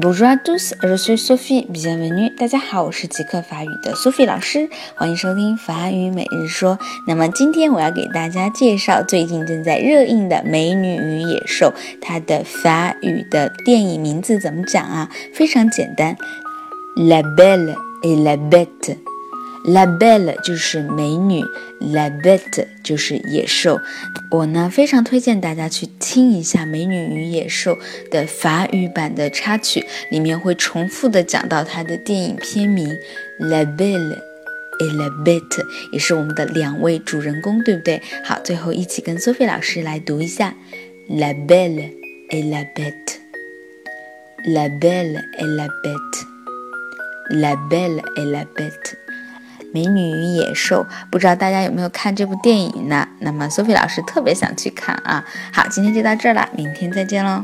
Bonjour à tous, je suis Sophie. Bienvenue. 大家好，我是极客法语的 Sophie 老师，欢迎收听法语每日说。那么今天我要给大家介绍最近正在热映的《美女与野兽》，它的法语的电影名字怎么讲啊？非常简单，La Belle et la Bête。La belle 就是美女，La bête 就是野兽。我呢非常推荐大家去听一下《美女与野兽》的法语版的插曲，里面会重复的讲到它的电影片名 La belle et la bête，也是我们的两位主人公，对不对？好，最后一起跟 Sophie 老师来读一下 La belle et la bête，La belle et la bête，La belle et la bête。美女与野兽，不知道大家有没有看这部电影呢？那么 Sophie 老师特别想去看啊！好，今天就到这儿了，明天再见喽。